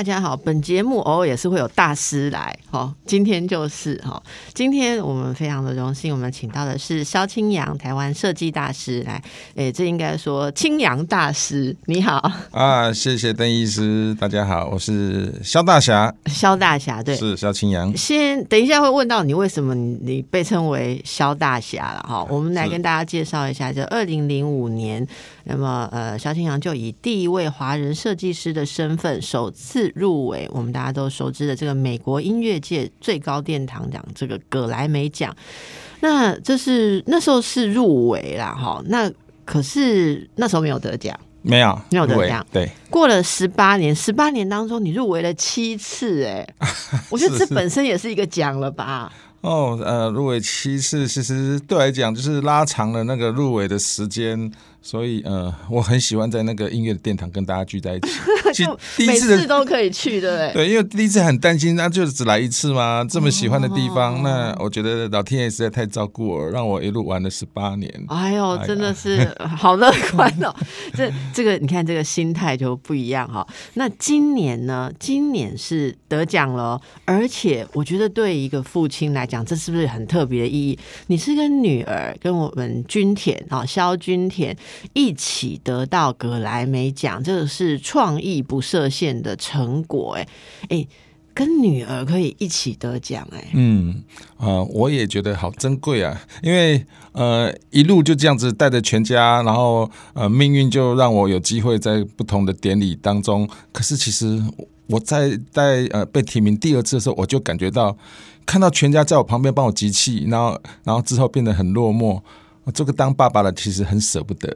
大家好，本节目偶尔也是会有大师来，哈，今天就是哈，今天我们非常的荣幸，我们请到的是萧清扬，台湾设计大师来，诶，这应该说清扬大师，你好啊，谢谢邓医师，大家好，我是萧大侠，萧大侠，对，是萧清扬。先等一下会问到你为什么你被称为萧大侠了哈，我们来跟大家介绍一下，就二零零五年。那么，呃，萧清扬就以第一位华人设计师的身份，首次入围我们大家都熟知的这个美国音乐界最高殿堂奖——这个葛莱美奖。那这是那时候是入围啦，哈。那可是那时候没有得奖，没有没有得奖。对，过了十八年，十八年当中你入围了七次，哎，我觉得这本身也是一个奖了吧。哦，呃，入围七次，其实对我来讲就是拉长了那个入围的时间。所以，呃，我很喜欢在那个音乐的殿堂跟大家聚在一起。其实第一次都可以去，对不对？对，因为第一次很担心，那就只来一次吗？这么喜欢的地方，那我觉得老天爷实在太照顾我，让我一路玩了十八年。哎呦，真的是 好乐观哦！这这个，你看这个心态就不一样哈。那今年呢？今年是得奖了，而且我觉得对一个父亲来讲，这是不是很特别的意义？你是跟女儿，跟我们君田啊，萧君田。一起得到格莱美奖，这个是创意不设限的成果。哎哎，跟女儿可以一起得奖，哎，嗯啊，我也觉得好珍贵啊，因为呃，一路就这样子带着全家，然后呃，命运就让我有机会在不同的典礼当中。可是其实我在在呃被提名第二次的时候，我就感觉到看到全家在我旁边帮我集气，然后然后之后变得很落寞。这个当爸爸的其实很舍不得，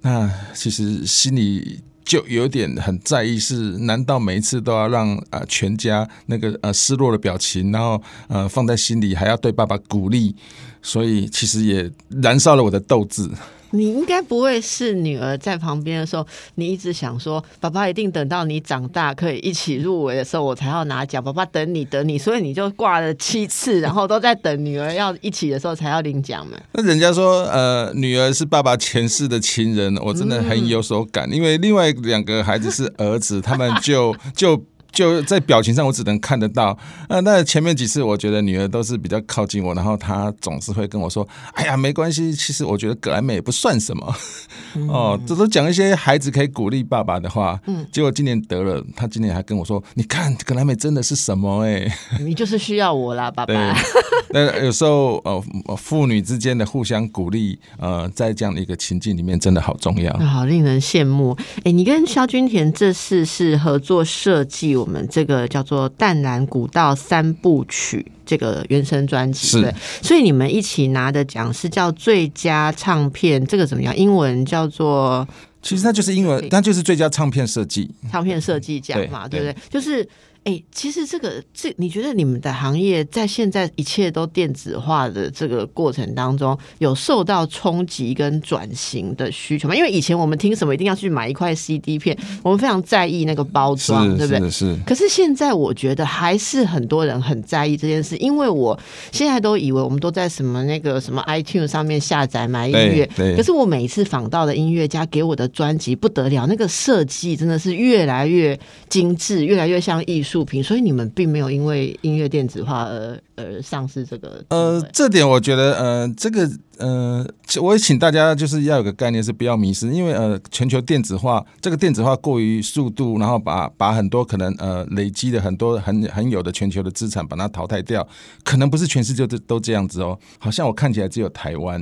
那其实心里就有点很在意，是难道每一次都要让啊全家那个呃失落的表情，然后呃放在心里，还要对爸爸鼓励，所以其实也燃烧了我的斗志。你应该不会是女儿在旁边的时候，你一直想说，爸爸一定等到你长大可以一起入围的时候，我才要拿奖。爸爸等你等你，所以你就挂了七次，然后都在等女儿要一起的时候才要领奖嘛。那人家说，呃，女儿是爸爸前世的情人，我真的很有所感，因为另外两个孩子是儿子，他们就 就。就在表情上，我只能看得到。呃，那前面几次，我觉得女儿都是比较靠近我，然后她总是会跟我说：“哎呀，没关系，其实我觉得格莱美也不算什么。” 哦，这都讲一些孩子可以鼓励爸爸的话。嗯，结果今年得了，他今年还跟我说：“你看格莱美真的是什么？哎，你就是需要我啦，爸爸。” 那有时候呃，父女之间的互相鼓励，呃，在这样的一个情境里面，真的好重要，好令人羡慕。哎，你跟萧君田这次是合作设计。我们这个叫做《淡蓝古道三部曲》这个原声专辑，对，所以你们一起拿的奖是叫最佳唱片，这个怎么样？英文叫做，其实它就是英文，它就是最佳唱片设计，唱片设计奖嘛，对不对？就是。哎，其实这个这，你觉得你们的行业在现在一切都电子化的这个过程当中，有受到冲击跟转型的需求吗？因为以前我们听什么一定要去买一块 CD 片，我们非常在意那个包装，对不对？是。可是现在我觉得还是很多人很在意这件事，因为我现在都以为我们都在什么那个什么 iTunes 上面下载买音乐，对。可是我每一次访到的音乐家给我的专辑不得了，那个设计真的是越来越精致，越来越像艺术。数品，所以你们并没有因为音乐电子化而而上市这个。呃，这点我觉得，呃，这个。呃，我也请大家就是要有个概念是不要迷失，因为呃，全球电子化这个电子化过于速度，然后把把很多可能呃累积的很多很很有的全球的资产把它淘汰掉，可能不是全世界都都这样子哦。好像我看起来只有台湾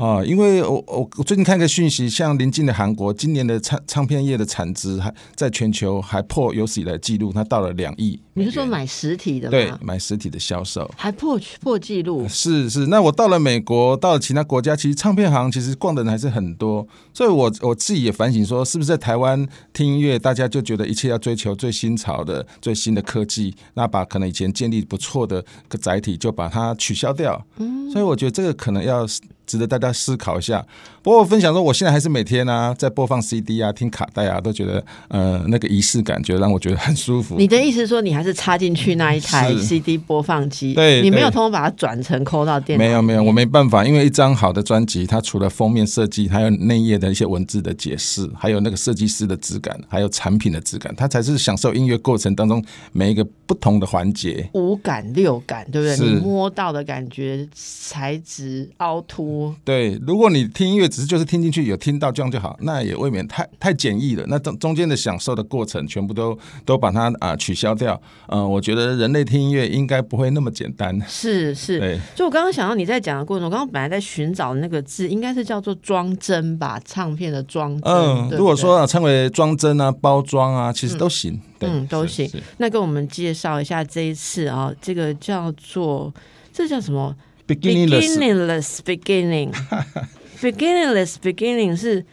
啊，因为我我我最近看个讯息，像临近的韩国，今年的唱唱片业的产值还在全球还破有史以来记录，它到了两亿。你是说买实体的？对，买实体的销售还破破纪录。是是，那我到了美国，到了。其他国家其实唱片行其实逛的人还是很多，所以我我自己也反省说，是不是在台湾听音乐，大家就觉得一切要追求最新潮的、最新的科技，那把可能以前建立不错的个载体就把它取消掉。嗯，所以我觉得这个可能要值得大家思考一下。不过我分享说，我现在还是每天啊在播放 CD 啊、听卡带啊，都觉得呃那个仪式感，觉得让我觉得很舒服。你的意思是说，你还是插进去那一台 CD 播放机？对你没有对通过把它转成抠到电脑？没有没有，我没办法，因为一张好的专辑，它除了封面设计，还有内页的一些文字的解释，还有那个设计师的质感，还有产品的质感，它才是享受音乐过程当中每一个不同的环节。五感六感，对不对？你摸到的感觉、材质、凹凸，对，如果你听音乐只是就是听进去有听到这样就好，那也未免太太简易了。那中中间的享受的过程全部都都把它啊、取消掉。嗯、我觉得人类听音乐应该不会那么简单。是是。对，就我刚刚想到你在讲的过程，我刚刚本来在寻找那个字，应该是叫做装帧吧，唱片的装帧。嗯，对对如果说、啊、称为装帧啊、包装啊，其实都行。对，嗯都行那跟我们介绍一下这一次啊，这个叫做这叫什么 beginningless beginning beginningless beginning 是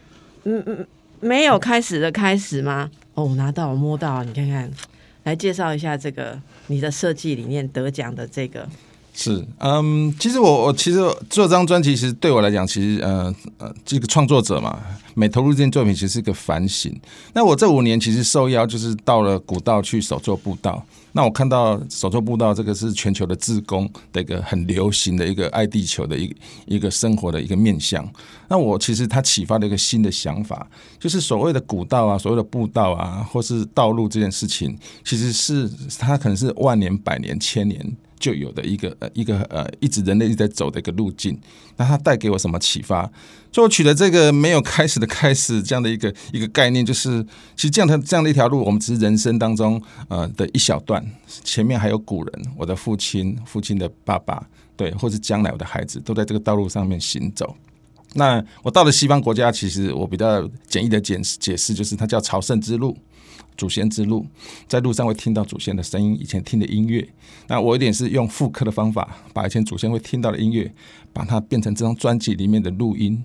嗯嗯没有开始的开始吗？哦，拿到我摸到，你看看，来介绍一下这个你的设计理念得奖的这个是，嗯，其实我我其实做这张专辑，其实对我来讲，其实呃呃，这个创作者嘛，每投入这件作品，其实是一个反省。那我这五年其实受邀就是到了古道去手做步道。那我看到手作步道这个是全球的自工的一个很流行的一个爱地球的一个一个生活的一个面向。那我其实它启发了一个新的想法，就是所谓的古道啊，所谓的步道啊，或是道路这件事情，其实是它可能是万年、百年、千年。就有的一个呃一个呃一直人类一直在走的一个路径，那它带给我什么启发？所以我取了这个没有开始的开始这样的一个一个概念，就是其实这样的这样的一条路，我们只是人生当中呃的一小段，前面还有古人，我的父亲、父亲的爸爸，对，或是将来我的孩子，都在这个道路上面行走。那我到了西方国家，其实我比较简易的解释解释就是，它叫朝圣之路。祖先之路，在路上会听到祖先的声音，以前听的音乐。那我有点是用复刻的方法，把以前祖先会听到的音乐，把它变成这张专辑里面的录音。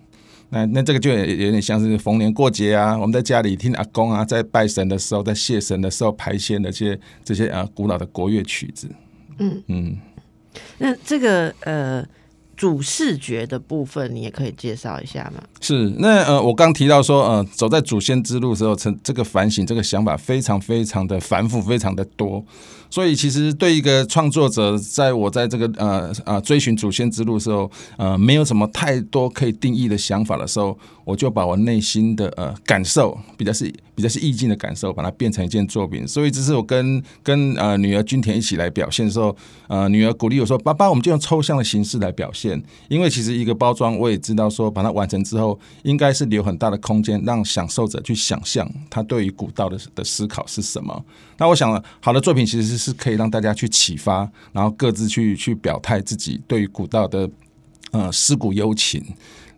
那那这个就有有点像是逢年过节啊，我们在家里听阿公啊，在拜神的时候，在谢神的时候排仙的这些这些啊古老的国乐曲子。嗯嗯，那这个呃主视觉的部分，你也可以介绍一下吗？是，那呃，我刚提到说，呃，走在祖先之路的时候，成这个反省，这个想法非常非常的繁复，非常的多。所以，其实对一个创作者，在我在这个呃呃追寻祖先之路的时候，呃，没有什么太多可以定义的想法的时候，我就把我内心的呃感受，比较是比较是意境的感受，把它变成一件作品。所以，这是我跟跟呃女儿君田一起来表现的时候，呃，女儿鼓励我说：“爸爸，我们就用抽象的形式来表现。”因为其实一个包装，我也知道说，把它完成之后，应该是留很大的空间，让享受者去想象他对于古道的的思考是什么。那我想，好的作品其实是可以让大家去启发，然后各自去去表态自己对于古道的呃思古幽情。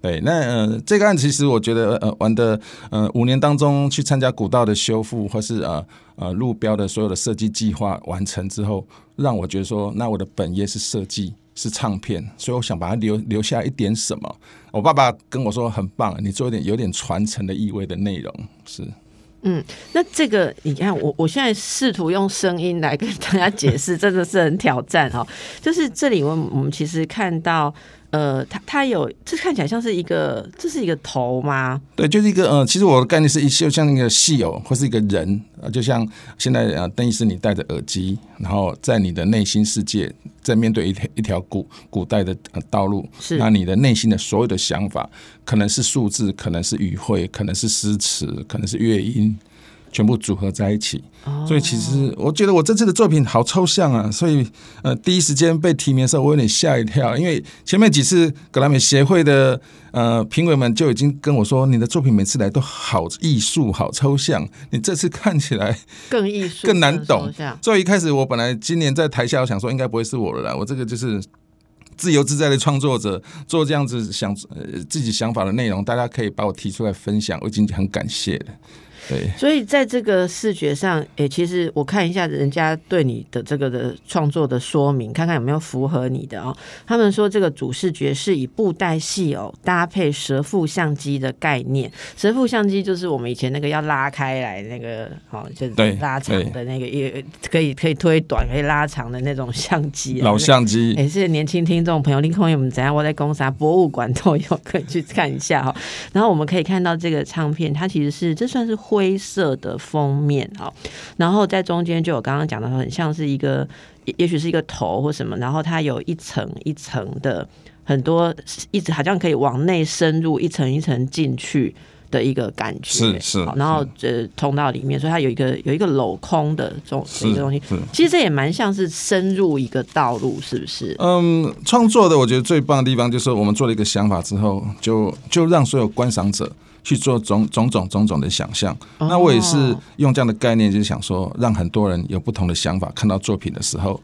对，那呃这个案子其实我觉得呃玩的呃五年当中去参加古道的修复，或是呃呃路标的所有的设计计划完成之后，让我觉得说，那我的本业是设计。是唱片，所以我想把它留留下一点什么。我爸爸跟我说很棒，你做一点有点传承的意味的内容是。嗯，那这个你看，我我现在试图用声音来跟大家解释，真的是很挑战哈。就是这里我我们其实看到，呃，它它有这看起来像是一个，这是一个头吗？对，就是一个呃，其实我的概念是一就像一个戏偶或是一个人，呃，就像现在啊，邓医师你戴着耳机，然后在你的内心世界，在面对一条一条古古代的呃道路，是那你的内心的所有的想法，可能是数字，可能是语汇，可能是诗词，可能是乐音。全部组合在一起，所以其实我觉得我这次的作品好抽象啊，所以呃第一时间被提名的时候，我有点吓一跳，因为前面几次格莱美协会的呃评委们就已经跟我说，你的作品每次来都好艺术、好抽象，你这次看起来 更艺术、更难懂。所以一开始我本来今年在台下，我想说应该不会是我了啦，我这个就是。自由自在的创作者做这样子想呃自己想法的内容，大家可以把我提出来分享，我已经很感谢了。对，所以在这个视觉上，诶、其实我看一下人家对你的这个的创作的说明，看看有没有符合你的哦。他们说这个主视觉是以布袋戏偶搭配蛇腹相机的概念，蛇腹相机就是我们以前那个要拉开来那个，哦，就是对拉长的那个，也可以可以推短可以拉长的那种相机、啊，老相机，也是年轻听众朋友，林空友们怎样？我在公啥博物馆都有，可以去看一下哈。然后我们可以看到这个唱片，它其实是这算是灰色的封面哈，然后在中间就有刚刚讲的，很像是一个，也也许是一个头或什么，然后它有一层一层的很多，一直好像可以往内深入，一层一层进去。的一个感觉是是然后呃通到里面，所以它有一个有一个镂空的这种一个东西，其实这也蛮像是深入一个道路，是不是？嗯，创作的我觉得最棒的地方就是我们做了一个想法之后，就就让所有观赏者去做种种种种种的想象。那我也是用这样的概念，就是想说，让很多人有不同的想法，看到作品的时候。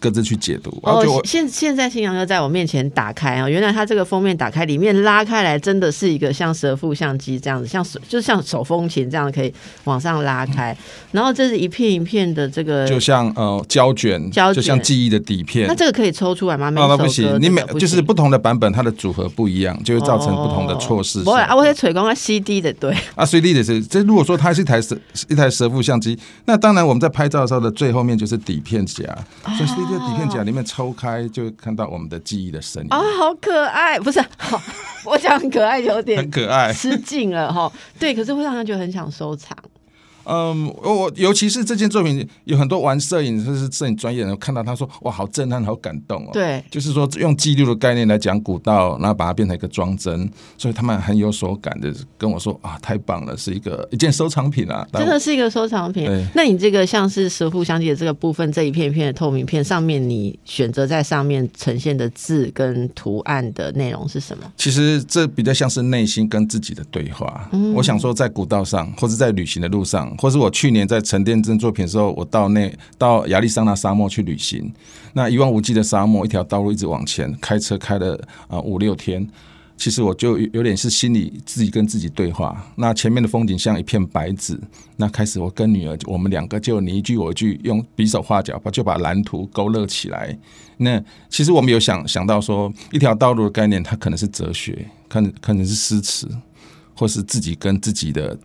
各自去解读，哦现现在新阳哥在我面前打开啊，原来他这个封面打开，里面拉开来，真的是一个像蛇腹相机这样子，像手就是像手风琴这样可以往上拉开，然后这是一片一片的这个，就像呃胶卷，胶卷。就像记忆的底片。那。这个可以抽出来吗？每哦，那不行，你每就是不同的版本，它的组合不一样，就会造成不同的错失。不会啊，我在吹光啊 CD 的对，啊，CD 的是，这如果说它是一台蛇一台蛇腹相机，那当然我们在拍照的时候的最后面就是底片夹，所以 CD 的底片夹里面抽开就看到我们的记忆的身影，啊，好可爱，不是，好我讲很可爱有点很可爱。失敬了哈，对，可是会让人觉得很想收藏。嗯，我我尤其是这件作品，有很多玩摄影或是摄影专业的人看到他说哇，好震撼，好感动哦。对，就是说用记录的概念来讲古道，然后把它变成一个装帧，所以他们很有所感的跟我说啊，太棒了，是一个一件收藏品啊，真的是一个收藏品。那你这个像是蛇腹相机的这个部分，这一片一片的透明片上面，你选择在上面呈现的字跟图案的内容是什么？其实这比较像是内心跟自己的对话。嗯我想说，在古道上，或者在旅行的路上，或是我去年在沉淀这作品的时候，我到那到亚利桑那沙漠去旅行，那一望无际的沙漠，一条道路一直往前，开车开了啊五六天。其实我就有点是心里自己跟自己对话。那前面的风景像一片白纸，那开始我跟女儿，我们两个就你一句我一句，用比手画脚，把就把蓝图勾勒起来。那其实我们有想想到说，一条道路的概念，它可能是哲学，可能可能是诗词，或是自己跟自己的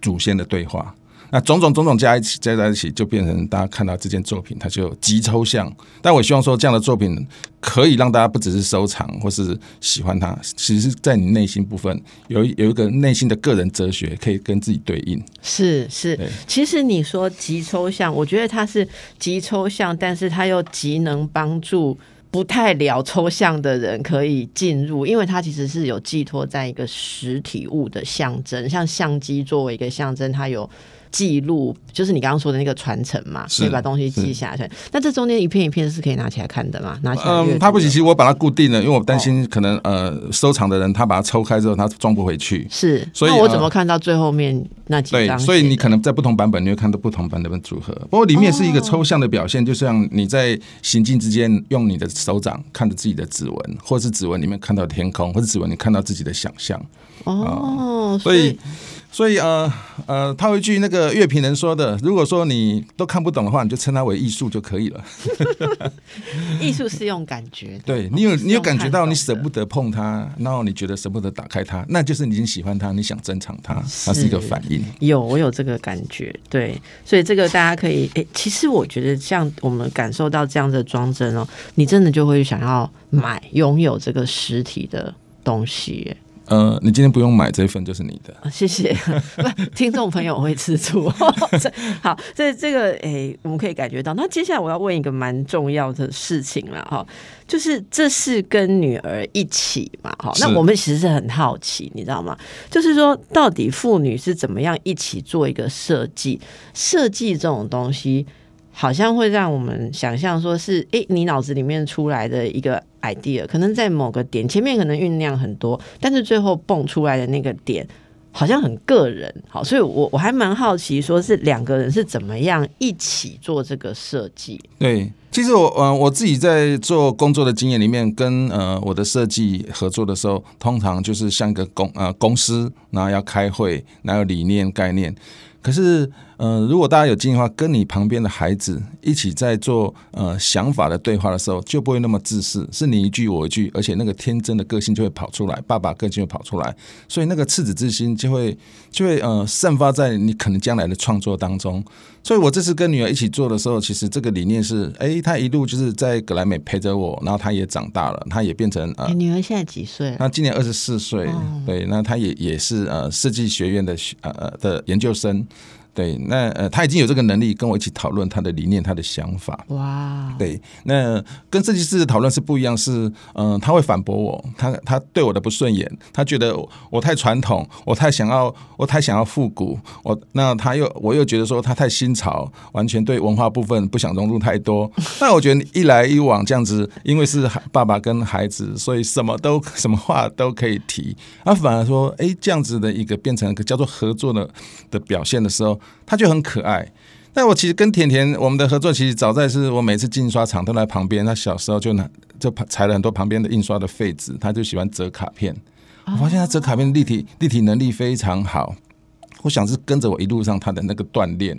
祖先的对话。那种种种种加一起加在一起，就变成大家看到这件作品，它就极抽象。但我希望说，这样的作品可以让大家不只是收藏或是喜欢它，其实是在你内心部分有一有一个内心的个人哲学，可以跟自己对应。是是，其实你说极抽象，我觉得它是极抽象，但是它又极能帮助。不太了抽象的人可以进入，因为它其实是有寄托在一个实体物的象征，像相机作为一个象征，它有记录，就是你刚刚说的那个传承嘛，是可以把东西记下来。那这中间一片一片是可以拿起来看的吗？拿起来？嗯，它不行，其实我把它固定了，因为我担心可能呃收藏的人他把它抽开之后，他装不回去。是，所以那我怎呃么看到最后面那几对张？所以你可能在不同版本，你会看到不同版本的组合。不过里面是一个抽象的表现，就像你在行进之间，用你的手掌看着自己的指纹，或是指纹里面看到天空，或是指纹你看到自己的想象。哦，所以，所以呃呃，套一句那个乐评人说的，如果说你都看不懂的话，你就称它为艺术就可以了。艺术是用感觉的，对你有你有感觉到你舍不得碰它，然后你觉得舍不得打开它，那就是你已经喜欢它，你想珍藏它，它是一个反应。有，我有这个感觉，对，所以这个大家可以，诶，其实我觉得像我们感受到这样的装帧哦，你真的就会想要买拥有这个实体的东西耶。呃，你今天不用买这一份就是你的。啊谢谢，不，听众朋友会吃醋。好，这这个诶、我们可以感觉到。那接下来我要问一个蛮重要的事情了哈，就是这是跟女儿一起嘛，哈，那我们其实是很好奇，你知道吗？就是说，到底父女是怎么样一起做一个设计？设计这种东西。好像会让我们想象说是，诶，你脑子里面出来的一个 idea，可能在某个点前面可能酝酿很多，但是最后蹦出来的那个点好像很个人，好，所以我我还蛮好奇，说是两个人是怎么样一起做这个设计？对，其实我呃我自己在做工作的经验里面，跟呃我的设计合作的时候，通常就是像一个公呃公司，然后要开会，然后理念概念。可是，呃，如果大家有经验的话，跟你旁边的孩子一起在做呃想法的对话的时候，就不会那么自私，是你一句我一句，而且那个天真的个性就会跑出来，爸爸个性会跑出来，所以那个赤子之心就会就会呃散发在你可能将来的创作当中。所以我这次跟女儿一起做的时候，其实这个理念是，哎，她一路就是在格莱美陪着我，然后她也长大了，她也变成呃，你女儿现在几岁了？那今年二十四岁，对，那她也也是呃设计学院的学呃呃的研究生。对，那呃，他已经有这个能力跟我一起讨论他的理念、他的想法。哇，对，那跟设计师的讨论是不一样，是嗯，他会反驳我，他他对我的不顺眼，他觉得我太传统，我太想要，我太想要复古，我那他又我又觉得说他太新潮，完全对文化部分不想融入太多。那我觉得一来一往这样子，因为是爸爸跟孩子，所以什么都 什么话都可以提。他反而说，哎，这样子的一个变成一个叫做合作的的表现的时候。他就很可爱，但我其实跟甜甜我们的合作，其实早在是我每次印刷厂都在旁边。他小时候就拿就裁了很多旁边的印刷的废纸，他就喜欢折卡片。我发现他折卡片立体立体能力非常好，我想是跟着我一路上他的那个锻炼。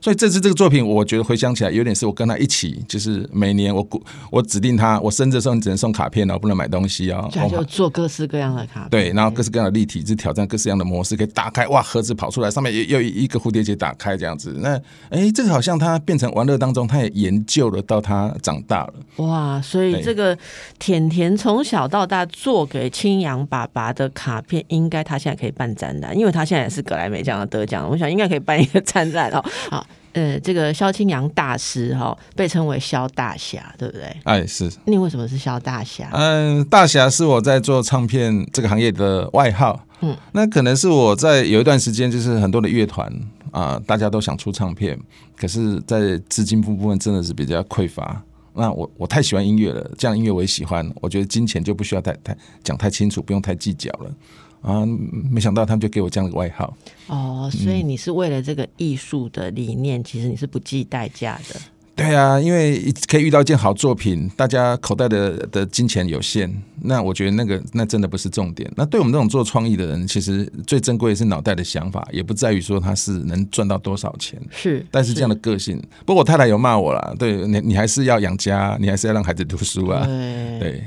所以这次这个作品，我觉得回想起来有点是我跟他一起，就是每年我我指定他，我生日的时候你只能送卡片哦，不能买东西哦。他就做各式各样的卡片，对，然后各式各样的立体，就挑战各式各样的模式，可以打开哇，盒子跑出来，上面又又一个蝴蝶结打开这样子。那哎，这个好像他变成玩乐当中，他也研究了到他长大了。哇，所以这个甜甜从小到大做给青阳爸爸的卡片，应该他现在可以办展览，因为他现在也是格莱美奖的得奖，我想应该可以办一个 展览哦。好。呃，这个萧清扬大师哈，被称为萧大侠，对不对？哎，是。你为什么是萧大侠？嗯，大侠是我在做唱片这个行业的外号。嗯，那可能是我在有一段时间，就是很多的乐团啊，大家都想出唱片，可是，在资金部部分真的是比较匮乏。那我我太喜欢音乐了，这样音乐我也喜欢，我觉得金钱就不需要太太讲太清楚，不用太计较了。啊，没想到他们就给我这样的外号。哦，所以你是为了这个艺术的理念，其实你是不计代价的。对啊，因为可以遇到一件好作品，大家口袋的的金钱有限，那我觉得那个那真的不是重点。那对我们这种做创意的人，其实最珍贵的是脑袋的想法，也不在于说他是能赚到多少钱。是，但是这样的个性。不过我太太有骂我了，对你，你还是要养家，你还是要让孩子读书啊。对。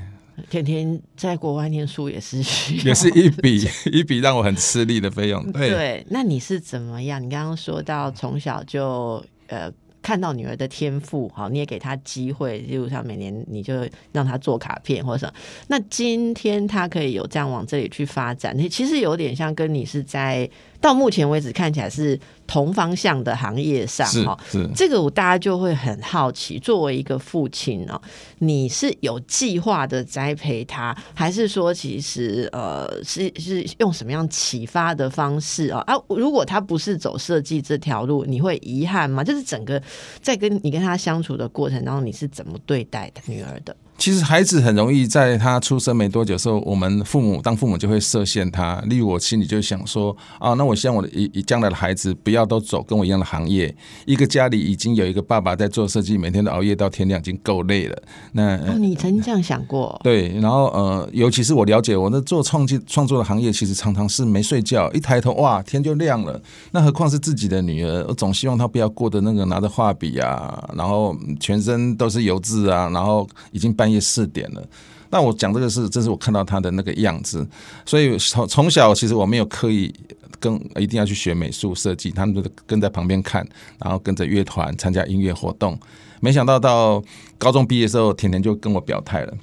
天天在国外念书也是也是一笔 一笔让我很吃力的费用。对，那你是怎么样？你刚刚说到从小就呃。看到女儿的天赋，好，你也给她机会，例如像每年你就让她做卡片或者什么。那今天她可以有这样往这里去发展，你其实有点像跟你是在到目前为止看起来是同方向的行业上哈。是这个，我大家就会很好奇，作为一个父亲哦，你是有计划的栽培他，还是说其实呃是是用什么样启发的方式啊？啊，如果他不是走设计这条路，你会遗憾吗？就是整个。在跟你跟他相处的过程当中，你是怎么对待女儿的？其实孩子很容易在他出生没多久时候，我们父母当父母就会设限他。例如我心里就想说啊，那我希望我的以以将来的孩子不要都走跟我一样的行业。一个家里已经有一个爸爸在做设计，每天都熬夜到天亮，已经够累了。那哦，你曾经这样想过？对，然后呃，尤其是我了解我那做创纪创作的行业，其实常常是没睡觉，一抬头哇天就亮了。那何况是自己的女儿，我总希望她不要过的那个拿着画笔啊，然后全身都是油渍啊，然后已经半。业四点了，那我讲这个是，这是我看到他的那个样子，所以从从小其实我没有刻意跟一定要去学美术设计，他们都跟在旁边看，然后跟着乐团参加音乐活动。没想到到高中毕业的时候，甜甜就跟我表态了：“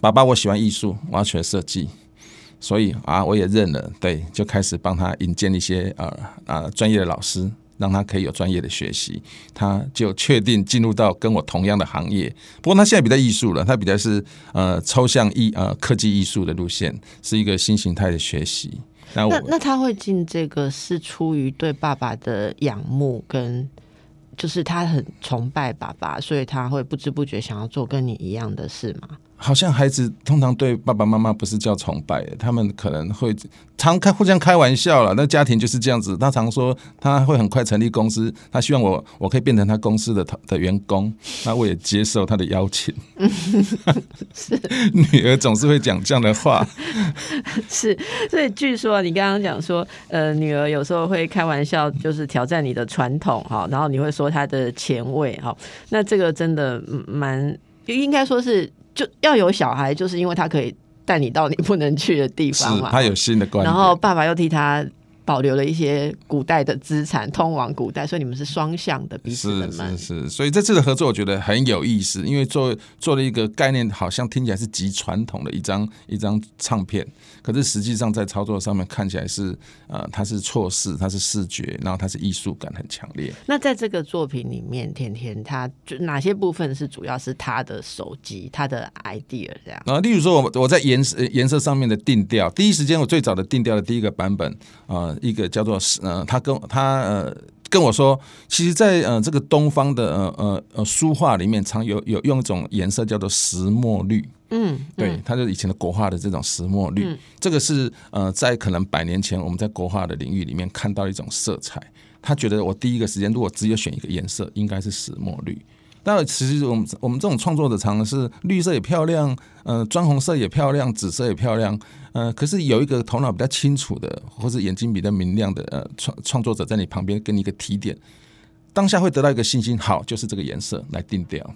爸爸，我喜欢艺术，我要学设计。”所以啊，我也认了，对，就开始帮他引荐一些呃啊专业的老师。让他可以有专业的学习，他就确定进入到跟我同样的行业。不过他现在比较艺术了，他比较是呃抽象艺呃科技艺术的路线，是一个新形态的学习。那那他会进这个是出于对爸爸的仰慕，跟就是他很崇拜爸爸，所以他会不知不觉想要做跟你一样的事吗？好像孩子通常对爸爸妈妈不是叫崇拜，他们可能会常开互相开玩笑了。那家庭就是这样子，他常说他会很快成立公司，他希望我我可以变成他公司的的员工，那我也接受他的邀请。是 女儿总是会讲这样的话，是，所以据说你刚刚讲说，呃，女儿有时候会开玩笑，就是挑战你的传统哈，然后你会说她的前卫哈，那这个真的蛮应该说是。就要有小孩，就是因为他可以带你到你不能去的地方嘛。他有新的观念，然后爸爸又替他。保留了一些古代的资产，通往古代，所以你们是双向的彼此的是是是，所以这次的合作我觉得很有意思，因为做做了一个概念，好像听起来是极传统的一张一张唱片，可是实际上在操作上面看起来是呃，它是错视，它是视觉，然后它是艺术感很强烈。那在这个作品里面，甜甜他就哪些部分是主要是他的手机，他的 idea 这样？啊，例如说我我在颜色颜色上面的定调，第一时间我最早的定调的第一个版本啊。一个叫做呃，他跟他呃跟我说，其实，在呃这个东方的呃呃呃书画里面，常有有用一种颜色叫做石墨绿。嗯，对，它就以前的国画的这种石墨绿，这个是呃在可能百年前我们在国画的领域里面看到一种色彩。他觉得我第一个时间如果只有选一个颜色，应该是石墨绿。但其实我们我们这种创作者常常是绿色也漂亮，呃，砖红色也漂亮，紫色也漂亮，呃，可是有一个头脑比较清楚的，或者眼睛比较明亮的呃创创作者在你旁边给你一个提点，当下会得到一个信心，好，就是这个颜色来定调。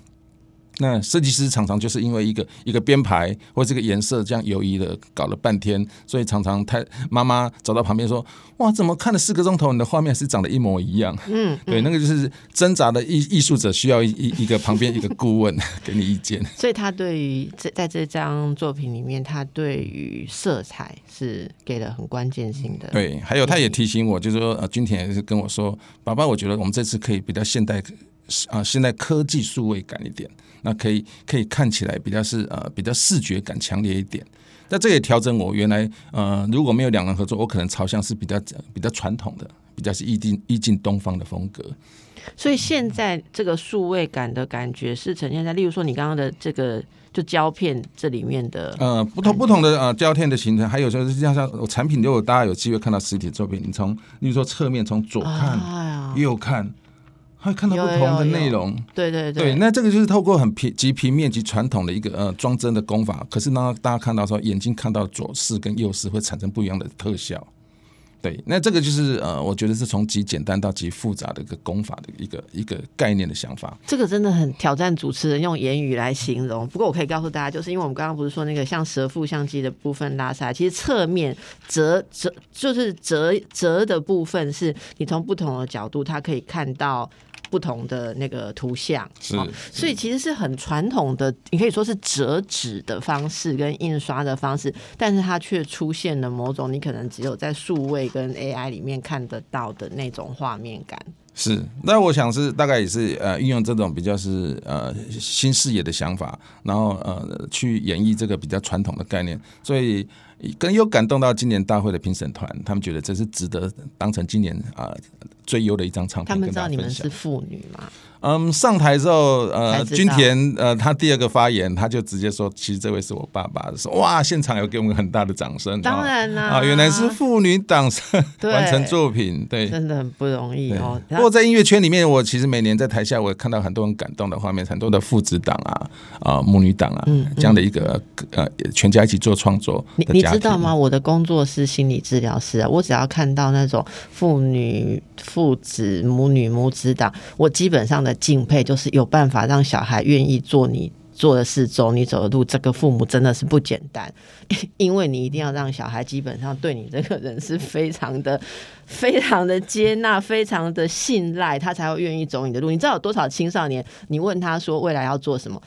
那设计师常常就是因为一个一个编排或这个颜色这样犹豫的搞了半天，所以常常他妈妈走到旁边说：“哇，怎么看了四个钟头，你的画面是长得一模一样？”嗯，对，那个就是挣扎的艺艺术者需要一一个旁边一个顾问 给你意见。所以他对于这在这张作品里面，他对于色彩是给了很关键性的。对，还有他也提醒我，就是说呃，君田也是跟我说：“爸爸，我觉得我们这次可以比较现代啊，现代科技数位感一点。”那可以可以看起来比较是呃比较视觉感强烈一点，那这也调整我原来呃如果没有两人合作，我可能朝向是比较比较传统的，比较是意境意境东方的风格。所以现在这个数位感的感觉是呈现在，例如说你刚刚的这个就胶片这里面的呃不同不同的呃胶片的形成，还有就是像像产品，如果大家有机会看到实体作品，你从例如说侧面从左看右看。会看到不同的内容，对对对，那这个就是透过很平极平面及传统的一个呃装帧的功法，可是呢，大家看到说眼睛看到左视跟右视会产生不一样的特效，对，那这个就是呃，我觉得是从极简单到极复杂的一个功法的一个一个概念的想法。这个真的很挑战主持人用言语来形容，不过我可以告诉大家，就是因为我们刚刚不是说那个像蛇腹相机的部分拉下，其实侧面折折就是折折的部分，是你从不同的角度，它可以看到。不同的那个图像，是，所以其实是很传统的，你可以说是折纸的方式跟印刷的方式，但是它却出现了某种你可能只有在数位跟 AI 里面看得到的那种画面感。是，那我想是大概也是呃运用这种比较是呃新视野的想法，然后呃去演绎这个比较传统的概念，所以。更又感动到今年大会的评审团，他们觉得这是值得当成今年啊最优的一张唱片。他们知道你们是妇女吗？嗯，上台之后，呃，君田，呃，他第二个发言，他就直接说：“其实这位是我爸爸。”说哇，现场有给我们很大的掌声。当然啦，啊，原来是妇女党完成作品，对，真的很不容易哦。不过在音乐圈里面，我其实每年在台下，我看到很多很感动的画面，很多的父子党啊，啊，母女党啊，这样的一个呃，全家一起做创作。你你知道吗？我的工作是心理治疗师啊，我只要看到那种父女、父子、母女、母子党，我基本上的。敬佩就是有办法让小孩愿意做你做的事，走你走的路。这个父母真的是不简单，因为你一定要让小孩基本上对你这个人是非常的、非常的接纳、非常的信赖，他才会愿意走你的路。你知道有多少青少年？你问他说未来要做什么？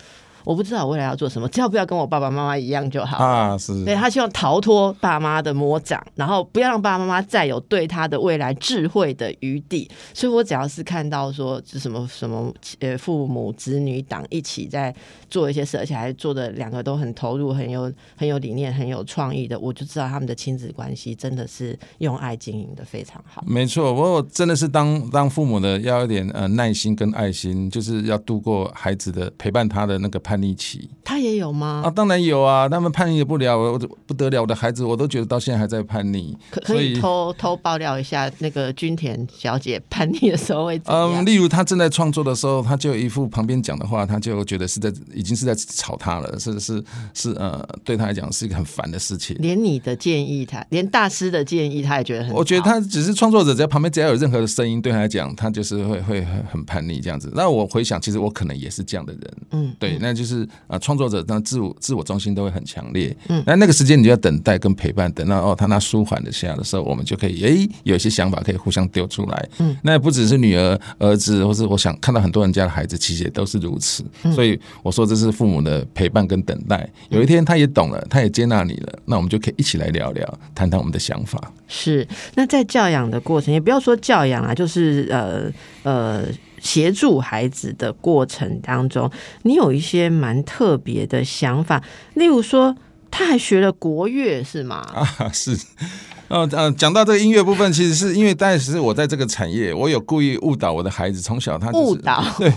我不知道我未来要做什么，只要不要跟我爸爸妈妈一样就好啊。是，对他希望逃脱爸妈的魔掌，然后不要让爸爸妈妈再有对他的未来智慧的余地。所以我只要是看到说是什么什么呃父母子女党一起在做一些事，而且还做的两个都很投入、很有很有理念、很有创意的，我就知道他们的亲子关系真的是用爱经营的非常好。没错，我真的是当当父母的要有点呃耐心跟爱心，就是要度过孩子的陪伴他的那个叛逆期他也有吗？啊，当然有啊，他们叛逆不了，我不得了，我的孩子我都觉得到现在还在叛逆，可可以偷偷爆料一下，那个君田小姐叛逆的时候会怎样？嗯，例如她正在创作的时候，她就有一副旁边讲的话，她就觉得是在已经是在吵她了，是是是呃，对她来讲是一个很烦的事情。连你的建议他，连大师的建议他也觉得很，我觉得他只是创作者，在旁边只要有任何的声音对他来讲，他就是会会很很叛逆这样子。那我回想，其实我可能也是这样的人，嗯，对，那就是啊，创作者那自我自我中心都会很强烈，嗯，那那个时间你就要等待跟陪伴，等到哦他那舒缓的下的时候，我们就可以诶有一些想法可以互相丢出来，嗯，那不只是女儿儿子，或是我想看到很多人家的孩子，其实也都是如此，所以我说这是父母的陪伴跟等待。有一天他也懂了，他也接纳你了，那我们就可以一起来聊聊，谈谈我们的想法。是，那在教养的过程，也不要说教养啊，就是呃呃。协助孩子的过程当中，你有一些蛮特别的想法，例如说，他还学了国乐，是吗？啊，是。呃呃，讲到这个音乐部分，其实是因为当时我在这个产业，我有故意误导我的孩子，从小他误导，对，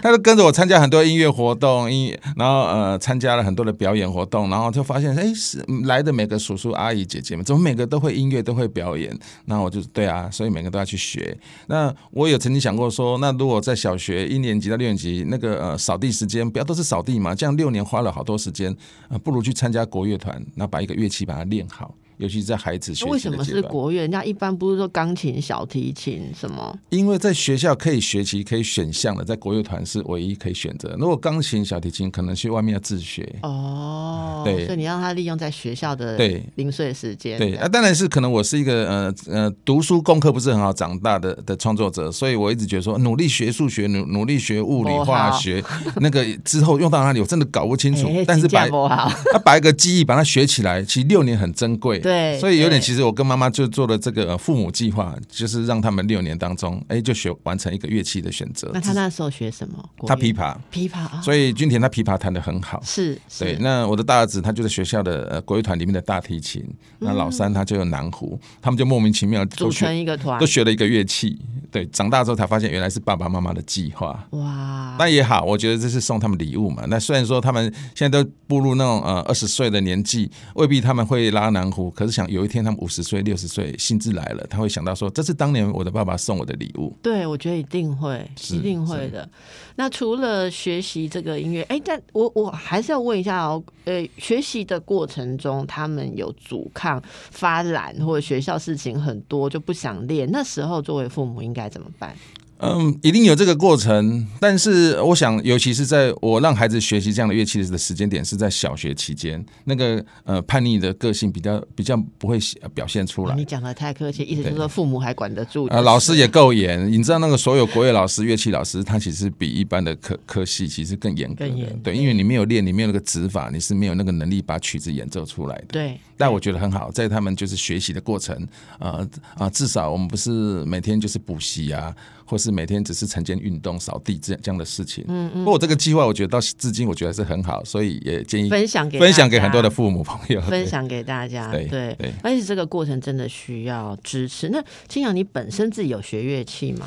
他就跟着我参加很多音乐活动，音乐，然后呃参加了很多的表演活动，然后就发现，哎，是来的每个叔叔阿姨姐姐们，怎么每个都会音乐，都会表演？那我就对啊，所以每个都要去学。那我有曾经想过说，那如果在小学一年级到六年级，那个呃扫地时间不要都是扫地嘛，这样六年花了好多时间，呃，不如去参加国乐团，那把一个乐器把它练好。尤其是在孩子学习为什么是国乐？人家一般不是说钢琴、小提琴什么？因为在学校可以学习、可以选项的，在国乐团是唯一可以选择。如果钢琴、小提琴，可能去外面要自学。哦，对，所以你让他利用在学校的对零碎时间。对啊，当然是可能我是一个呃呃读书功课不是很好长大的的创作者，所以我一直觉得说努力学数学、努努力学物理、化学，那个之后用到哪里我真的搞不清楚。但是把他 把一个记忆把它学起来，其实六年很珍贵。对，所以有点，其实我跟妈妈就做了这个父母计划，就是让他们六年当中，哎，就学完成一个乐器的选择。那他那时候学什么？他琵琶，琵琶。所以君田他琵琶弹得很好。是，对。那我的大儿子他就是学校的呃国乐团里面的大提琴，那老三他就有南胡，他们就莫名其妙组成一个团，都学了一个乐器。对，长大之后才发现原来是爸爸妈妈的计划。哇，那也好，我觉得这是送他们礼物嘛。那虽然说他们现在都步入那种呃二十岁的年纪，未必他们会拉南胡，可是想有一天他们五十岁、六十岁，兴致来了，他会想到说，这是当年我的爸爸送我的礼物。对，我觉得一定会，一定会的。那除了学习这个音乐，哎，但我我还是要问一下哦，呃，学习的过程中，他们有阻抗、发懒，或者学校事情很多就不想练，那时候作为父母应该怎么办？嗯，一定有这个过程，但是我想，尤其是在我让孩子学习这样的乐器的时间点，是在小学期间，那个呃叛逆的个性比较比较不会表现出来。你讲的太客气，意思就是说父母还管得住。呃，老师也够严，你知道那个所有国乐老师、乐器老师，他其实比一般的科科系其实更严格的。对，因为你没有练，你没有那个指法，你是没有那个能力把曲子演奏出来的。对。但我觉得很好，在他们就是学习的过程，呃啊，至少我们不是每天就是补习啊。或是每天只是晨间运动、扫地这样这样的事情。嗯嗯。不过这个计划，我觉得到至今我觉得是很好，所以也建议分享给分享给很多的父母朋友，分享给大家。对。而且这个过程真的需要支持。那青阳，你本身自己有学乐器吗？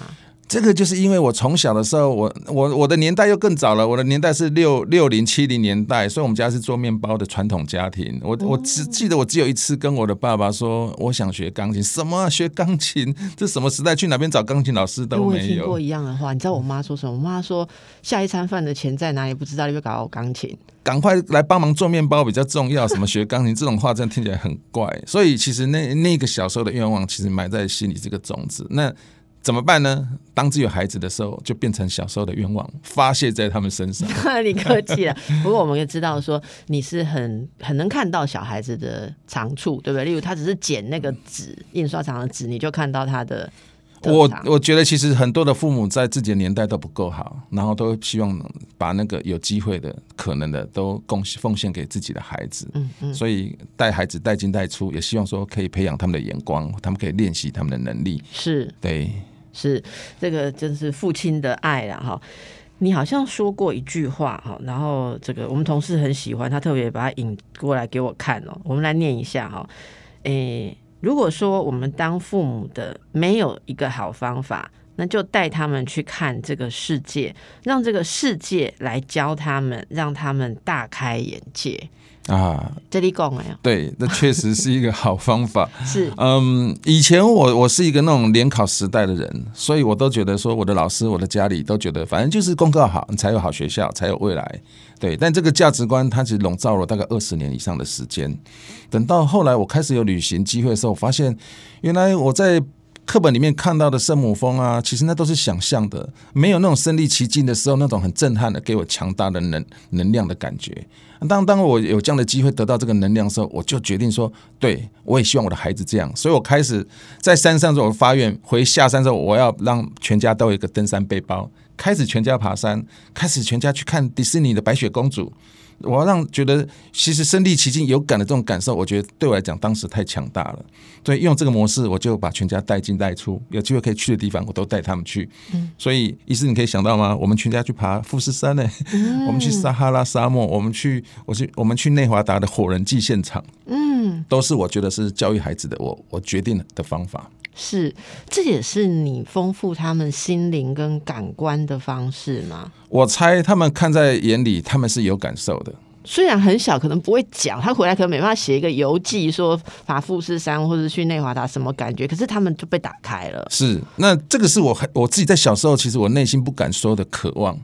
这个就是因为我从小的时候，我我我的年代又更早了，我的年代是六六零七零年代，所以我们家是做面包的传统家庭。我我只记得我只有一次跟我的爸爸说，我想学钢琴。什么学钢琴？这什么时代？去哪边找钢琴老师都没有。听过一样的话，你知道我妈说什么？我妈说下一餐饭的钱在哪里不知道，你就搞钢琴，赶快来帮忙做面包比较重要。什么学钢琴 这种话，真的听起来很怪。所以其实那那个小时候的愿望，其实埋在心里这个种子。那。怎么办呢？当自己有孩子的时候，就变成小时候的愿望，发泄在他们身上。你客气了。不过我们也知道，说你是很很能看到小孩子的长处，对不对？例如他只是剪那个纸，印刷厂的纸，你就看到他的。我我觉得其实很多的父母在自己的年代都不够好，然后都希望把那个有机会的、可能的都贡献奉献给自己的孩子。嗯嗯。所以带孩子带进带出，也希望说可以培养他们的眼光，他们可以练习他们的能力。是。对。是这个，真是父亲的爱了哈。你好像说过一句话哈，然后这个我们同事很喜欢，他特别把它引过来给我看哦。我们来念一下哈。诶，如果说我们当父母的没有一个好方法，那就带他们去看这个世界，让这个世界来教他们，让他们大开眼界。啊，这里讲哎呀，对，那确实是一个好方法。是嗯，以前我我是一个那种联考时代的人，所以我都觉得说，我的老师、我的家里都觉得，反正就是功课好，你才有好学校，才有未来。对，但这个价值观它其实笼罩了大概二十年以上的时间。等到后来我开始有旅行机会的时候，我发现原来我在课本里面看到的圣母峰啊，其实那都是想象的，没有那种身临其境的时候那种很震撼的，给我强大的能能量的感觉。当当我有这样的机会得到这个能量的时候，我就决定说，对我也希望我的孩子这样，所以我开始在山上时候我发愿，回下山时候我要让全家都有一个登山背包，开始全家爬山，开始全家去看迪士尼的白雪公主。我要让觉得其实身临其境有感的这种感受，我觉得对我来讲当时太强大了。所以用这个模式，我就把全家带进带出，有机会可以去的地方，我都带他们去。所以，意思你可以想到吗？我们全家去爬富士山呢，我们去撒哈拉沙漠，我们去，我去，我们去内华达的火人祭现场，嗯，都是我觉得是教育孩子的，我我决定的方法。是，这也是你丰富他们心灵跟感官的方式吗？我猜他们看在眼里，他们是有感受的。虽然很小，可能不会讲，他回来可能没办法写一个游记，说爬富士山或者去内华达什么感觉，可是他们就被打开了。是，那这个是我很我自己在小时候，其实我内心不敢说的渴望。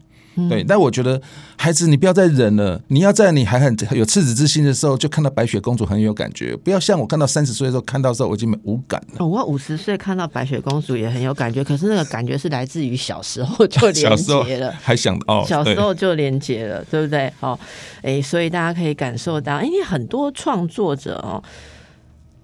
对，但我觉得孩子，你不要再忍了。你要在你还很有赤子之心的时候，就看到白雪公主很有感觉。不要像我看到三十岁的时候看到时候，我已经无感了。我五十岁看到白雪公主也很有感觉，可是那个感觉是来自于小时候就 连接了，还想哦，小时候就连接了，对不对？哦，哎，所以大家可以感受到，因为很多创作者哦。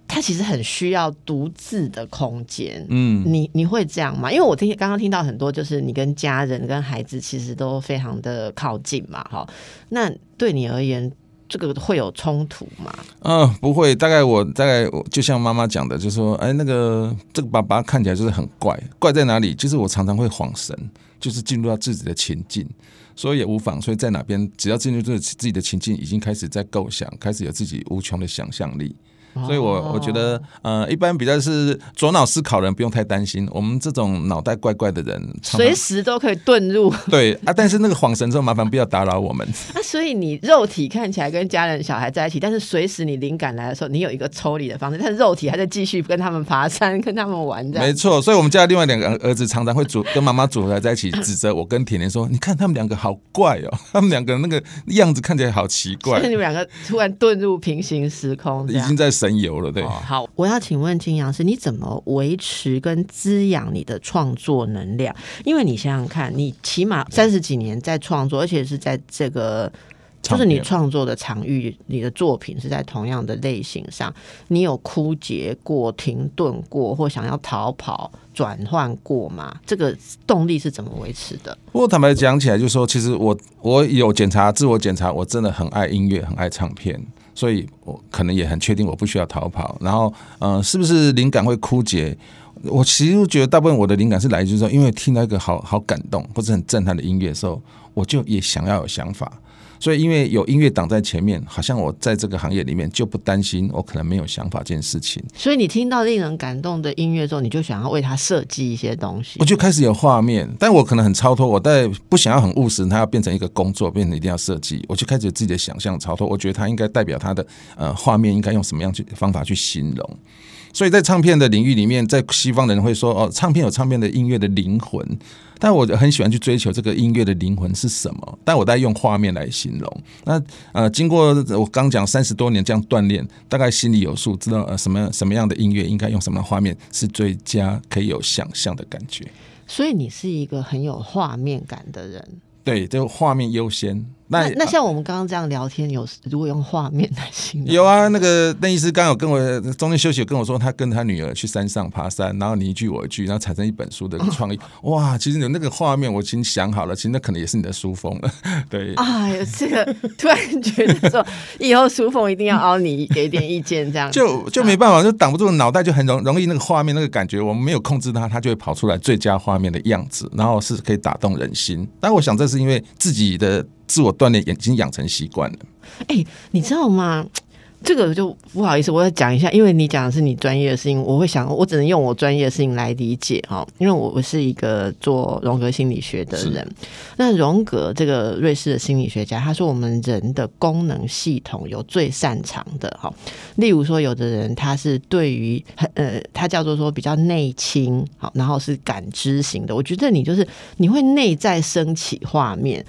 他其实很需要独自的空间，嗯，你你会这样吗？因为我听刚刚听到很多，就是你跟家人、跟孩子其实都非常的靠近嘛，哈。那对你而言，这个会有冲突吗？嗯，不会。大概我大概我就像妈妈讲的，就说，哎，那个这个爸爸看起来就是很怪，怪在哪里？就是我常常会恍神，就是进入到自己的情境，所以也无妨。所以在哪边，只要进入这自己的情境，已经开始在构想，开始有自己无穷的想象力。所以，我我觉得，呃，一般比较是左脑思考人不用太担心。我们这种脑袋怪怪的人，随时都可以遁入。对啊，但是那个恍神之后，麻烦不要打扰我们。啊，所以你肉体看起来跟家人、小孩在一起，但是随时你灵感来的时候，你有一个抽离的方式，但是肉体还在继续跟他们爬山、跟他们玩。没错，所以我们家另外两个儿子常常会组跟妈妈组合在一起，指责我跟甜甜说：“你看他们两个好怪哦，他们两个那个样子看起来好奇怪。”所以你们两个突然遁入平行时空，已经在。神游了，对。好，我要请问金阳是，你怎么维持跟滋养你的创作能量？因为你想想看，你起码三十几年在创作，而且是在这个，就是你创作的场域，你的作品是在同样的类型上，你有枯竭过、停顿过，或想要逃跑、转换过吗？这个动力是怎么维持的？不过坦白讲起来，就是说，其实我我有检查自我检查，我真的很爱音乐，很爱唱片。所以我可能也很确定我不需要逃跑，然后，呃，是不是灵感会枯竭？我其实觉得大部分我的灵感是来自于说，因为听到一个好好感动或者很震撼的音乐的时候，我就也想要有想法。所以，因为有音乐挡在前面，好像我在这个行业里面就不担心我可能没有想法这件事情。所以，你听到令人感动的音乐之后，你就想要为它设计一些东西。我就开始有画面，但我可能很超脱，我在不想要很务实，它要变成一个工作，变成一定要设计，我就开始有自己的想象超脱。我觉得它应该代表它的呃画面，应该用什么样去方法去形容。所以在唱片的领域里面，在西方人会说哦，唱片有唱片的音乐的灵魂，但我很喜欢去追求这个音乐的灵魂是什么。但我在用画面来形容。那呃，经过我刚讲三十多年这样锻炼，大概心里有数，知道呃什么什么样的音乐应该用什么画面是最佳，可以有想象的感觉。所以你是一个很有画面感的人。对，就画面优先。那那像我们刚刚这样聊天，有如果用画面来形容，有啊。那个邓医师刚有跟我中间休息，有跟我说他跟他女儿去山上爬山，然后你一句我一句，然后产生一本书的创意。哇，其实有那个画面，我已经想好了，其实那可能也是你的书风了。对，哎，这个突然觉得说，以后书风一定要凹你给点意见，这样就就没办法，就挡不住脑袋，就很容容易那个画面那个感觉，我们没有控制它，它就会跑出来最佳画面的样子，然后是可以打动人心。但我想这是因为自己的。自我锻炼已经养成习惯了。哎，你知道吗？这个就不好意思，我要讲一下，因为你讲的是你专业的事情，我会想，我只能用我专业的事情来理解哈。因为我我是一个做荣格心理学的人，那荣格这个瑞士的心理学家，他说我们人的功能系统有最擅长的哈，例如说有的人他是对于呃，他叫做说比较内倾好，然后是感知型的，我觉得你就是你会内在升起画面。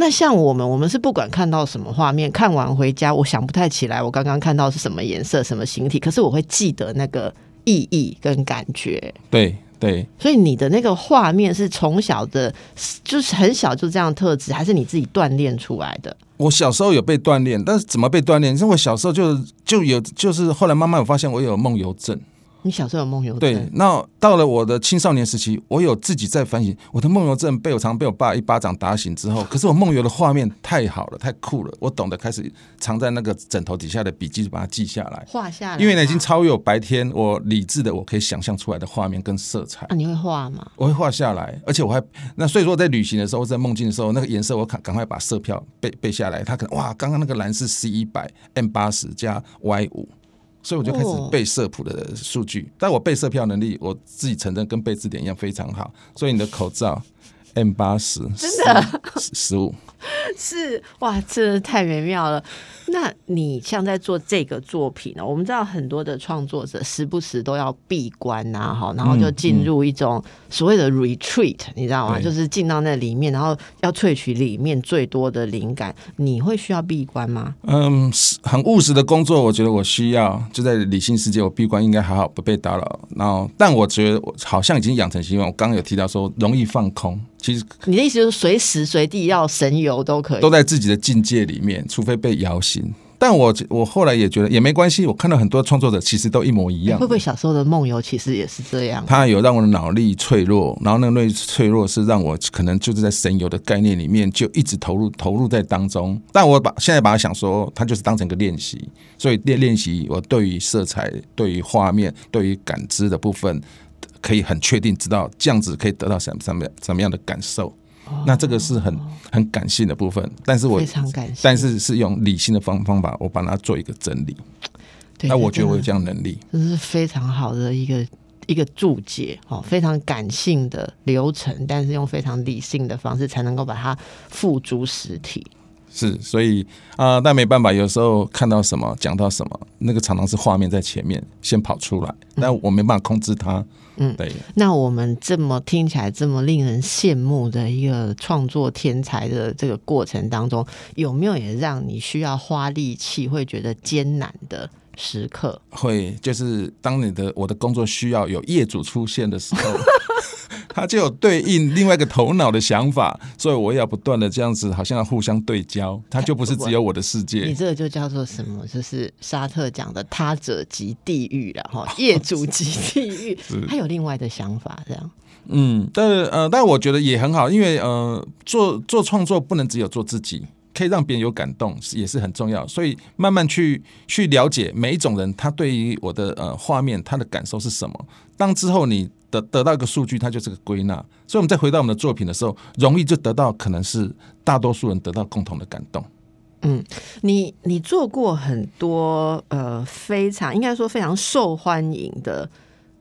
那像我们，我们是不管看到什么画面，看完回家，我想不太起来，我刚刚看到是什么颜色、什么形体，可是我会记得那个意义跟感觉。对对，所以你的那个画面是从小的，就是很小就这样特质，还是你自己锻炼出来的？我小时候有被锻炼，但是怎么被锻炼？因为我小时候就就有，就是后来慢慢我发现我有梦游症。你小时候有梦游症？对，那到了我的青少年时期，我有自己在反省，我的梦游症被我常被我爸一巴掌打醒之后，可是我梦游的画面太好了，太酷了，我懂得开始藏在那个枕头底下的笔记，把它记下来，画下来。因为呢，已经超越我白天我理智的我可以想象出来的画面跟色彩。那你会画吗？我会画下来，而且我还那所以说在旅行的时候，在梦境的时候，那个颜色我赶赶快把色票背背下来。他可能哇，刚刚那个蓝是 C 一百 M 八十加 Y 五。所以我就开始背色谱的数据，但我背色票能力，我自己承认跟背字典一样非常好。所以你的口罩 M 八十真的十五。是哇，真的太美妙了。那你像在做这个作品呢？我们知道很多的创作者时不时都要闭关呐，哈，然后就进入一种所谓的 retreat，你知道吗？就是进到那里面，然后要萃取里面最多的灵感。你会需要闭关吗？嗯，很务实的工作，我觉得我需要。就在理性世界，我闭关应该还好，不被打扰。然后，但我觉得我好像已经养成习惯。我刚刚有提到说，容易放空。其实你的意思就是随时随地要神游都可以，都在自己的境界里面，除非被摇醒。但我我后来也觉得也没关系。我看到很多创作者其实都一模一样。会不会小时候的梦游其实也是这样？他有让我的脑力脆弱，然后那个内脆弱是让我可能就是在神游的概念里面就一直投入投入在当中。但我把现在把它想说，它就是当成个练习，所以练练习我对于色彩、对于画面、对于感知的部分。可以很确定知道这样子可以得到什么什么什么样的感受，那这个是很很感性的部分，但是我非常感性，但是是用理性的方方法，我把它做一个整理。那我觉得我有这样能力，这是非常好的一个一个注解哦，非常感性的流程，但是用非常理性的方式才能够把它付诸实体。是，所以啊，但没办法，有时候看到什么讲到什么，那个常常是画面在前面先跑出来，但我没办法控制它。嗯，对。那我们这么听起来这么令人羡慕的一个创作天才的这个过程当中，有没有也让你需要花力气，会觉得艰难的时刻？会，就是当你的我的工作需要有业主出现的时候。他就有对应另外一个头脑的想法，所以我也要不断的这样子，好像要互相对焦，他就不是只有我的世界。你这个就叫做什么？就是沙特讲的“他者即地狱”了哈，业主即地狱。他有另外的想法，这样。嗯，但是呃，但我觉得也很好，因为呃，做做创作不能只有做自己，可以让别人有感动，也是很重要。所以慢慢去去了解每一种人，他对于我的呃画面，他的感受是什么。当之后你。得得到一个数据，它就是个归纳。所以，我们再回到我们的作品的时候，容易就得到可能是大多数人得到共同的感动。嗯，你你做过很多呃非常应该说非常受欢迎的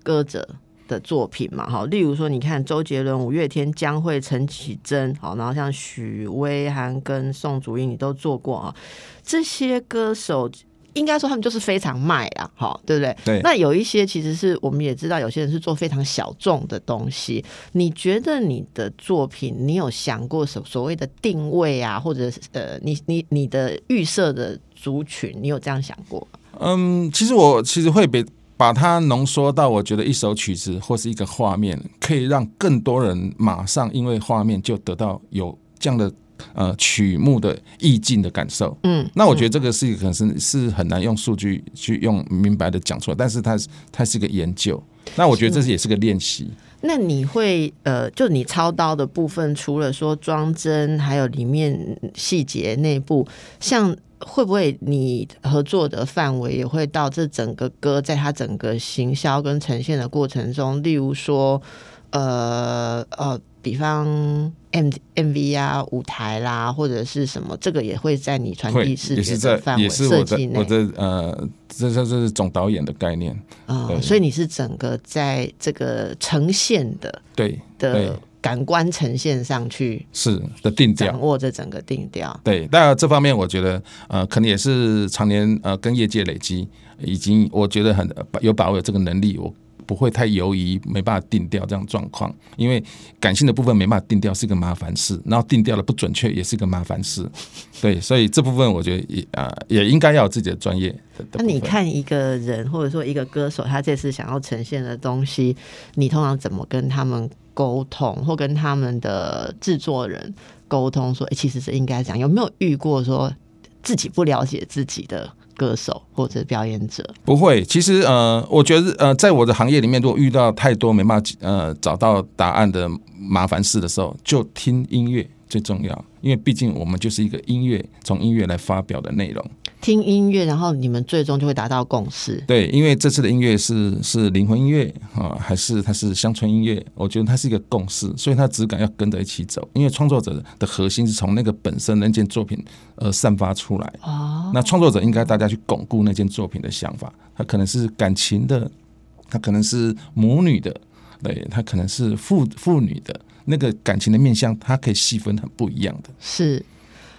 歌者的作品嘛？哈，例如说，你看周杰伦、五月天、江蕙、陈绮贞，好，然后像许巍、涵跟宋祖英，你都做过啊。这些歌手。应该说他们就是非常卖啊，哈，对不对？对。那有一些其实是我们也知道，有些人是做非常小众的东西。你觉得你的作品，你有想过所所谓的定位啊，或者呃，你你你的预设的族群，你有这样想过吗？嗯，其实我其实会被把它浓缩到，我觉得一首曲子或是一个画面，可以让更多人马上因为画面就得到有这样的。呃，曲目的意境的感受，嗯，那我觉得这个是可能是是很难用数据去用明白的讲出来，但是它它是个研究，那我觉得这是也是个练习。那你会呃，就你操刀的部分，除了说装帧，还有里面细节内部，像会不会你合作的范围也会到这整个歌，在它整个行销跟呈现的过程中，例如说，呃呃，比方。M M V 啊、舞台啦，或者是什么，这个也会在你传递视觉的范围设计内的我的呃，这这这是总导演的概念，啊、对所以你是整个在这个呈现的对对的感官呈现上去是的定调掌。握着整个定调。对，当然这方面我觉得，呃，可能也是常年呃跟业界累积，已经我觉得很有把握有这个能力，我不会太犹疑，没办法定调这样状况，因为感性的部分没办法定调是一个麻烦事，然后定调的不准确也是一个麻烦事，对，所以这部分我觉得也啊、也应该要有自己的专业。那你看一个人或者说一个歌手，他这次想要呈现的东西，你通常怎么跟他们沟通，或跟他们的制作人沟通说，诶其实是应该这样？有没有遇过说自己不了解自己的歌手或者表演者？不会，其实呃，我觉得呃，在我的行业里面，如果遇到太多没办法呃找到答案的麻烦事的时候，就听音乐最重要，因为毕竟我们就是一个音乐，从音乐来发表的内容。听音乐，然后你们最终就会达到共识。对，因为这次的音乐是是灵魂音乐啊，还是它是乡村音乐？我觉得它是一个共识，所以它质感要跟着一起走。因为创作者的核心是从那个本身那件作品而散发出来。哦，那创作者应该大家去巩固那件作品的想法，它可能是感情的，它可能是母女的，对，它可能是父父女的那个感情的面向，它可以细分很不一样的。是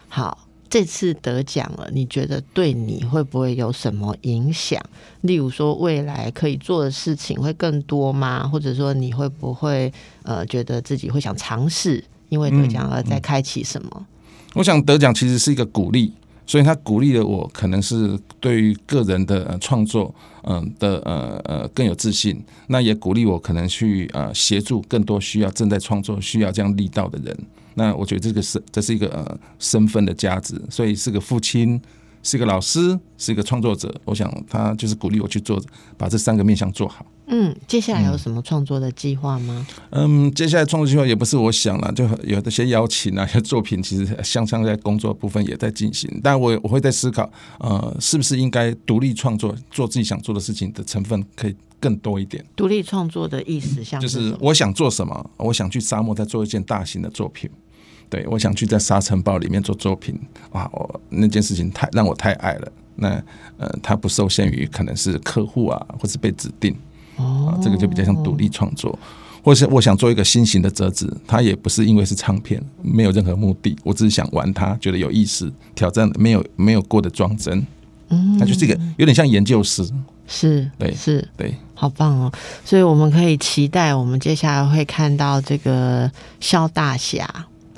好。这次得奖了，你觉得对你会不会有什么影响？例如说，未来可以做的事情会更多吗？或者说，你会不会呃觉得自己会想尝试，因为得奖而再开启什么？我想得奖其实是一个鼓励，所以他鼓励了我，可能是对于个人的创作，嗯、的呃呃更有自信。那也鼓励我可能去呃协助更多需要正在创作、需要这样力道的人。那我觉得这个是这是一个呃身份的价值，所以是个父亲，是一个老师，是一个创作者。我想他就是鼓励我去做，把这三个面向做好。嗯，接下来有什么创作的计划吗？嗯，接下来创作计划也不是我想了，就有这些邀请啊，有些作品其实相相在工作部分也在进行，但我我会在思考，呃，是不是应该独立创作，做自己想做的事情的成分可以更多一点。独立创作的意思像就是我想做什么，我想去沙漠再做一件大型的作品，对我想去在沙尘暴里面做作品，哇，我那件事情太让我太爱了。那呃，它不受限于可能是客户啊，或是被指定。哦啊，这个就比较像独立创作，或是我想做一个新型的折纸，它也不是因为是唱片，没有任何目的，我只是想玩它，觉得有意思，挑战没有没有过的装帧，嗯它就是一个有点像研究室，是对是对，好棒哦！所以我们可以期待，我们接下来会看到这个肖大侠，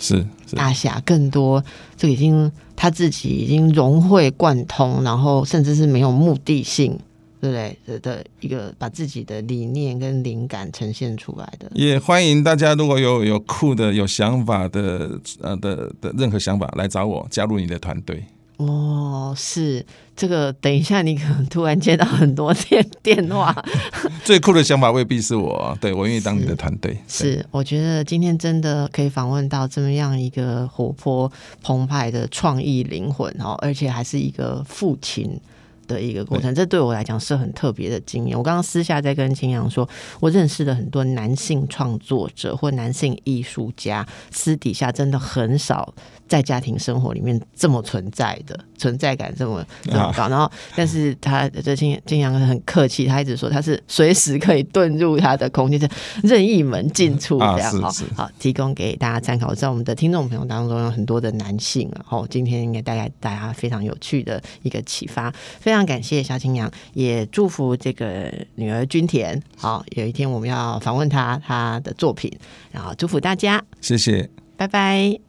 是是，大侠更多，这已经他自己已经融会贯通，然后甚至是没有目的性，对不对？的的一个把自己的理念跟灵感呈现出来的。也欢迎大家如果有有酷的、有想法的呃的的任何想法来找我，加入你的团队。哦，是这个。等一下，你可能突然接到很多电电话，最酷的想法未必是我，对我愿意当你的团队。对是，我觉得今天真的可以访问到这么样一个活泼澎湃的创意灵魂哦，而且还是一个父亲。的一个过程，这对我来讲是很特别的经验。我刚刚私下在跟青阳说，我认识了很多男性创作者或男性艺术家，私底下真的很少在家庭生活里面这么存在的，存在感这么这么高。然后，但是他这金金阳很客气，他一直说他是随时可以遁入他的空间，是任意门进出这样好、好，提供给大家参考。我知道我们的听众朋友当中有很多的男性啊，哦，今天应该带给大家非常有趣的一个启发，非常感谢小青阳，也祝福这个女儿君田。好，有一天我们要访问他他的作品，然后祝福大家，谢谢。拜拜。